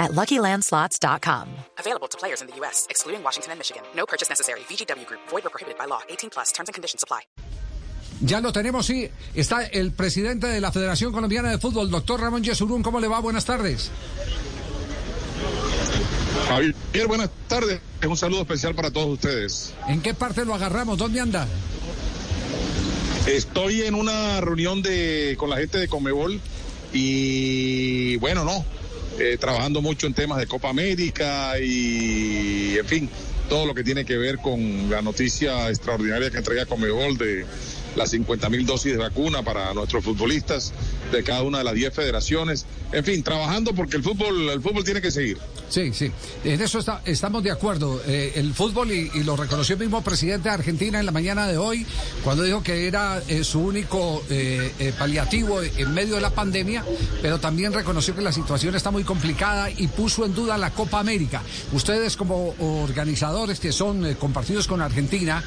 at LuckyLandSlots.com. Available to players in the U.S., excluding Washington and Michigan. No purchase necessary. VGW Group. Void or prohibited by law. 18 plus. Terms and conditions apply. Ya lo tenemos, sí. Está el presidente de la Federación Colombiana de Fútbol, doctor Ramón Yesurún. ¿Cómo le va? Buenas tardes. Javier, buenas tardes. Un saludo especial para todos ustedes. ¿En qué parte lo agarramos? ¿Dónde anda? Estoy en una reunión de con la gente de Comebol y bueno, no, eh, trabajando mucho en temas de Copa América y en fin, todo lo que tiene que ver con la noticia extraordinaria que entrega Comebol de las 50 mil dosis de vacuna para nuestros futbolistas de cada una de las 10 federaciones. En fin, trabajando porque el fútbol, el fútbol tiene que seguir. Sí, sí, en eso está, estamos de acuerdo. Eh, el fútbol, y, lo reconoció el mismo presidente de Argentina en la mañana de hoy, cuando dijo que era eh, su único eh, paliativo en medio de la pandemia, pero también reconoció que la situación está muy complicada y puso en duda la Copa América. Ustedes como organizadores que son compartidos con Argentina,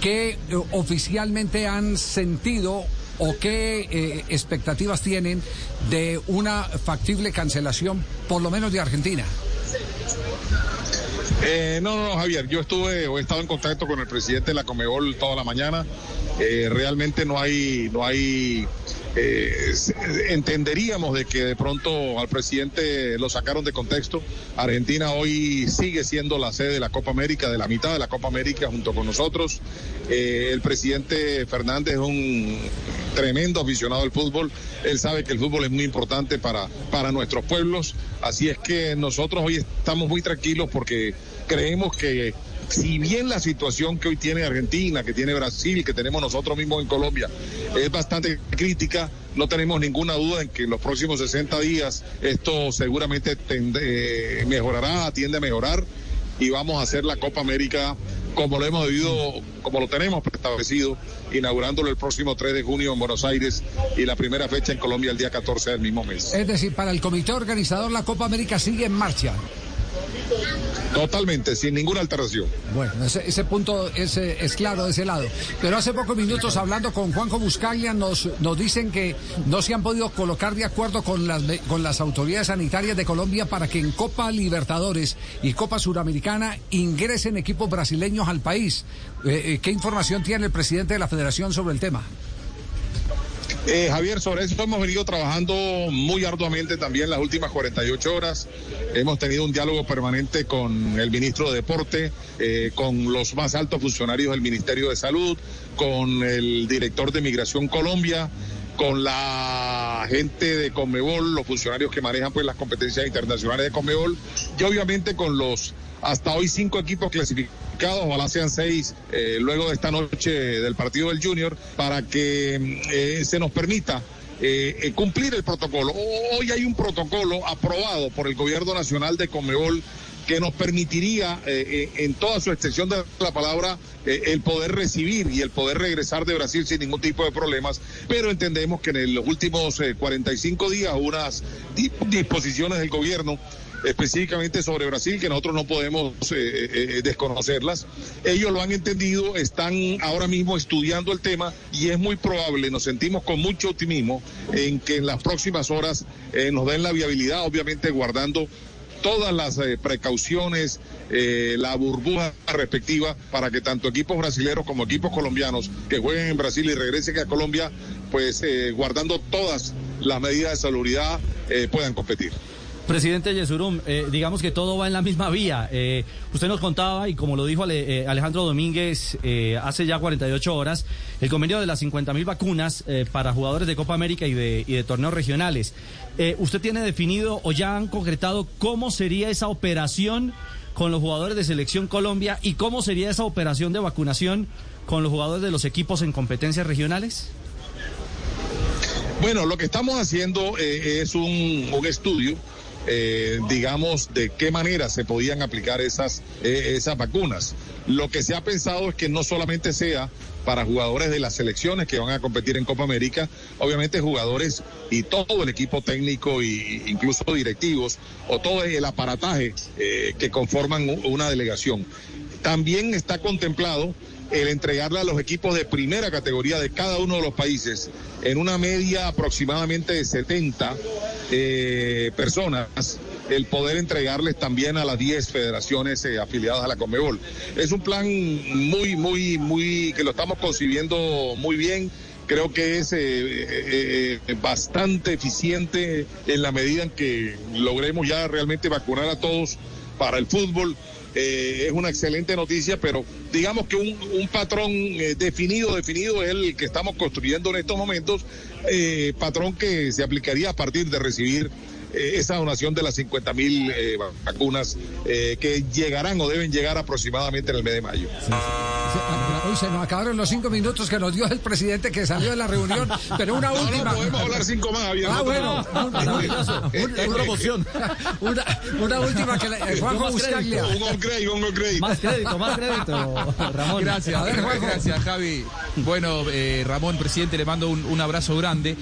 ¿qué oficialmente han sentido o qué eh, expectativas tienen de una factible cancelación, por lo menos de Argentina? Eh, no, no, Javier, yo estuve o he estado en contacto con el presidente de la Comebol toda la mañana. Eh, realmente no hay, no hay entenderíamos de que de pronto al presidente lo sacaron de contexto. Argentina hoy sigue siendo la sede de la Copa América, de la mitad de la Copa América junto con nosotros. Eh, el presidente Fernández es un tremendo aficionado al fútbol. Él sabe que el fútbol es muy importante para, para nuestros pueblos. Así es que nosotros hoy estamos muy tranquilos porque creemos que si bien la situación que hoy tiene Argentina, que tiene Brasil, que tenemos nosotros mismos en Colombia, es bastante crítica, no tenemos ninguna duda en que en los próximos 60 días esto seguramente eh, mejorará, tiende a mejorar y vamos a hacer la Copa América como lo hemos vivido, como lo tenemos establecido, inaugurándolo el próximo 3 de junio en Buenos Aires y la primera fecha en Colombia el día 14 del mismo mes. Es decir, para el comité organizador la Copa América sigue en marcha. Totalmente, sin ninguna alteración. Bueno, ese, punto es, es, claro de ese lado. Pero hace pocos minutos hablando con Juanjo Buscaglia nos, nos dicen que no se han podido colocar de acuerdo con las, con las autoridades sanitarias de Colombia para que en Copa Libertadores y Copa Suramericana ingresen equipos brasileños al país. Eh, eh, ¿Qué información tiene el presidente de la federación sobre el tema? Eh, Javier, sobre eso hemos venido trabajando muy arduamente también las últimas 48 horas. Hemos tenido un diálogo permanente con el ministro de Deporte, eh, con los más altos funcionarios del Ministerio de Salud, con el director de Migración Colombia, con la gente de Conmebol, los funcionarios que manejan pues las competencias internacionales de Conmebol y obviamente con los hasta hoy cinco equipos clasificados, ojalá sean seis eh, luego de esta noche del partido del Junior, para que eh, se nos permita eh, cumplir el protocolo. Hoy hay un protocolo aprobado por el gobierno nacional de Conmebol que nos permitiría eh, en toda su extensión de la palabra eh, el poder recibir y el poder regresar de Brasil sin ningún tipo de problemas, pero entendemos que en los últimos 45 días unas disposiciones del gobierno específicamente sobre Brasil, que nosotros no podemos eh, desconocerlas. Ellos lo han entendido, están ahora mismo estudiando el tema y es muy probable, nos sentimos con mucho optimismo en que en las próximas horas nos den la viabilidad, obviamente guardando todas las eh, precauciones, eh, la burbuja respectiva para que tanto equipos brasileños como equipos colombianos que jueguen en Brasil y regresen a Colombia, pues eh, guardando todas las medidas de salubridad, puedan competir. Presidente Yesurum, eh, digamos que todo va en la misma vía. Eh, usted nos contaba, y como lo dijo eh, Alejandro Domínguez hace ya 48 horas, el convenio de las 50 mil vacunas para jugadores de Copa América y de, y de torneos regionales. ¿Usted tiene definido o ya han concretado cómo sería esa operación con los jugadores de Selección Colombia y cómo sería esa operación de vacunación con los jugadores de los equipos en competencias regionales? Bueno, lo que estamos haciendo es un estudio eh, digamos, de qué manera se podían aplicar esas, eh, esas vacunas. Lo que se ha pensado es que no solamente sea para jugadores de las selecciones que van a competir en Copa América, obviamente jugadores y todo el equipo técnico e incluso directivos o todo el aparataje eh, que conforman una delegación. También está contemplado el entregarle a los equipos de primera categoría de cada uno de los países en una media aproximadamente de 70 eh, personas el poder entregarles también a las 10 federaciones eh, afiliadas a la Conmebol. Es un plan muy, muy, muy, que lo estamos concibiendo muy bien. Creo que es eh, bastante eficiente en la medida en que logremos ya realmente vacunar a todos para el fútbol. Es una excelente noticia, pero digamos que un, patrón definido, definido es el que estamos construyendo en estos momentos, patrón que se aplicaría a partir de recibir eh, esa donación de las 50 mil eh, vacunas eh, que llegarán o deben llegar aproximadamente en el mes de mayo. Se nos acabaron los cinco minutos que nos dio el presidente que salió de la reunión, pero una última. No, podemos hablar cinco más, Ah, bueno. una, promoción. Una, última que le, Juanjo Buscaglia. Un crédito, un crédito. Más crédito, más crédito, Ramón. Gracias, ver, gracias, Javi. Bueno, Ramón, presidente, le mando un, un abrazo grande.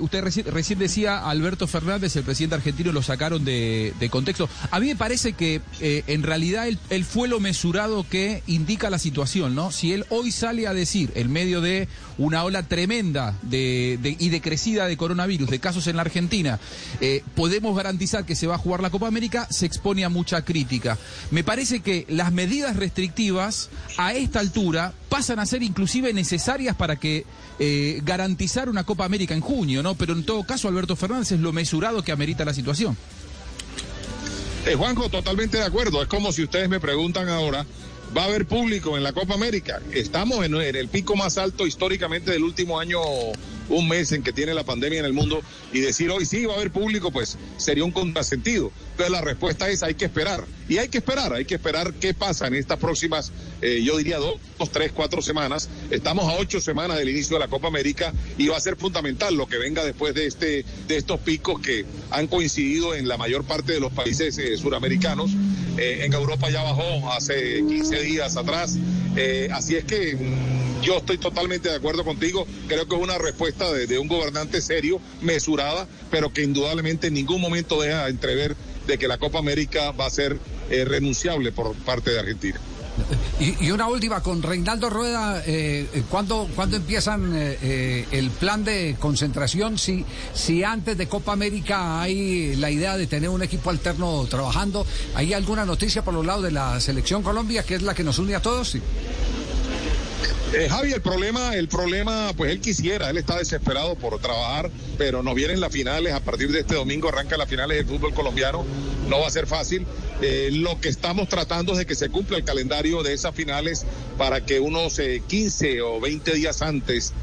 usted recién, recién decía, Alberto Fernández, el presidente argentino lo sacaron de, contexto. A mí me parece que eh, en realidad él, fue lo mesurado que indica la situación, ¿no? Si él hoy sale a decir, en medio de una ola tremenda de, y decrecida de coronavirus, de casos en la Argentina, eh, podemos garantizar que se va a jugar la Copa América, se expone a mucha crítica. Me parece que las medidas restrictivas a esta altura pasan a ser inclusive necesarias para que eh, garantizar una Copa América en junio, ¿no? Pero en todo caso, Alberto Fernández es lo mesurado que amerita la situación. Eh, Juanjo, totalmente de acuerdo. Es como si ustedes me preguntan ahora, ¿va a haber público en la Copa América? Estamos en el pico más alto históricamente del último año un mes en que tiene la pandemia en el mundo y decir hoy sí va a haber público, pues sería un contrasentido. Entonces la respuesta es hay que esperar. Y hay que esperar, hay que esperar qué pasa en estas próximas, eh, yo diría dos, tres, cuatro semanas. Estamos a ocho semanas del inicio de la Copa América y va a ser fundamental lo que venga después de, este, de estos picos que han coincidido en la mayor parte de los países eh, suramericanos. Eh, en Europa ya bajó hace 15 días atrás. así es que mm, yo estoy totalmente de acuerdo contigo. Creo que es una respuesta de, un gobernante serio, mesurada, pero que indudablemente en ningún momento deja entrever de que la Copa América va a ser eh, renunciable por parte de Argentina. Y, una última, con Reinaldo Rueda, eh, eh ¿cuándo, empiezan eh, el plan de concentración? Si, si antes de Copa América hay la idea de tener un equipo alterno trabajando, ¿hay alguna noticia por los lados de la selección Colombia, que es la que nos une a todos? Sí. Eh, Javi, el problema, el problema, pues él quisiera, él está desesperado por trabajar, pero nos vienen las finales, a partir de este domingo arrancan las finales del fútbol colombiano, no va a ser fácil. Eh, lo que estamos tratando es de que se cumpla el calendario de esas finales para que unos 15 eh, o 20 días antes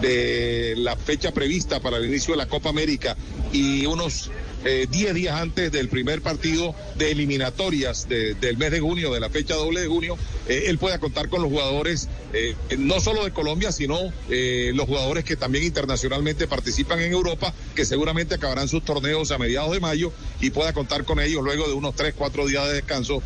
de la fecha prevista para el inicio de la Copa América y unos 10 eh, días antes del primer partido de eliminatorias del mes de junio, de la fecha doble de junio, eh, él pueda contar con los jugadores, eh, no solo de Colombia, sino los jugadores que también internacionalmente participan en Europa, que seguramente acabarán sus torneos a mediados de mayo y pueda contar con ellos luego de unos 3, 4 días de descanso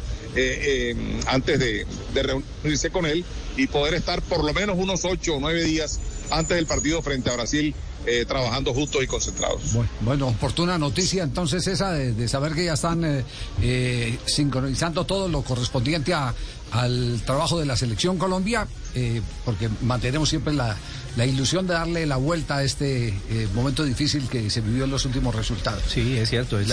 antes de, de reunirse con él y poder estar por lo menos unos 8 o 9 días antes del partido frente a Brasil eh, trabajando juntos y concentrados. Bueno, oportuna noticia entonces esa de, saber que ya están eh, eh, sincronizando todo lo correspondiente a, al trabajo de la selección Colombia, porque mantenemos siempre la, la ilusión de darle la vuelta a este eh, momento difícil que se vivió en los últimos resultados. Sí, es cierto. Es,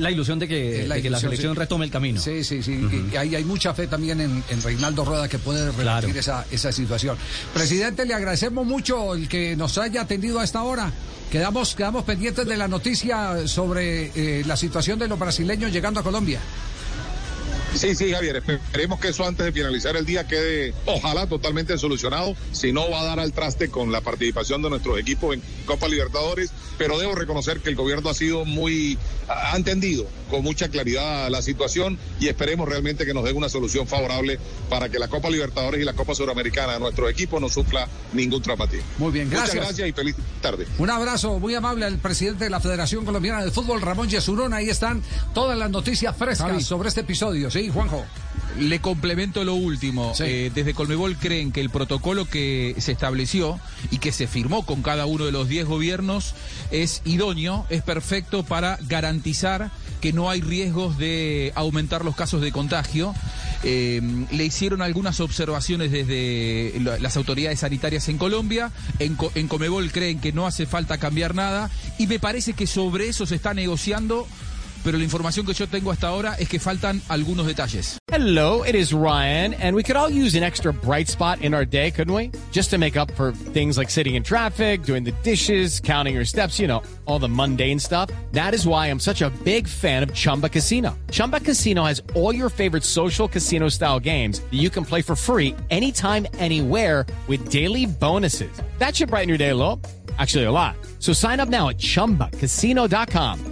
la, ilusión de que la, selección retome el camino. Sí, sí, sí. y hay, hay, mucha fe también en, Reinaldo Rueda que puede revertir esa, esa situación. Presidente, le agradecemos mucho el que nos haya atendido a esta hora. Quedamos, quedamos pendientes de la noticia sobre eh, la situación de los brasileños llegando a Colombia. Sí, sí, Javier, esperemos que eso antes de finalizar el día quede, ojalá, totalmente solucionado. Si no, va a dar al traste con la participación de nuestros equipos en Copa Libertadores, pero debo reconocer que el gobierno ha sido muy, ha entendido con mucha claridad la situación y esperemos realmente que nos den una solución favorable para que la Copa Libertadores y la Copa Suramericana de nuestro equipo no sufla ningún traumatismo. Muy bien, gracias. Muchas gracias y feliz tarde. Un abrazo muy amable al presidente de la Federación Colombiana de Fútbol, Ramón Yesurón. Ahí están todas las noticias frescas sobre este episodio. Sí, Juanjo. Le complemento lo último. Sí. Eh, desde Colmebol creen que el protocolo que se estableció y que se firmó con cada uno de los 10 gobiernos es idóneo, es perfecto para garantizar que no hay riesgos de aumentar los casos de contagio. Eh, le hicieron algunas observaciones desde la- las autoridades sanitarias en Colombia. En, en Comebol creen que no hace falta cambiar nada. Y me parece que sobre eso se está negociando. Pero la información que yo tengo hasta ahora es que faltan algunos detalles. Hello, it is Ryan, and we could all use an extra bright spot in our day, couldn't we? Just to make up for things like sitting in traffic, doing the dishes, counting your steps, you know, all the mundane stuff. That is why I'm such a big fan of Chumba Casino. Chumba Casino has all your favorite social casino style games that you can play for free anytime, anywhere with daily bonuses. That should brighten your day a little. Actually, a lot. So sign up now at chumbacasino.com.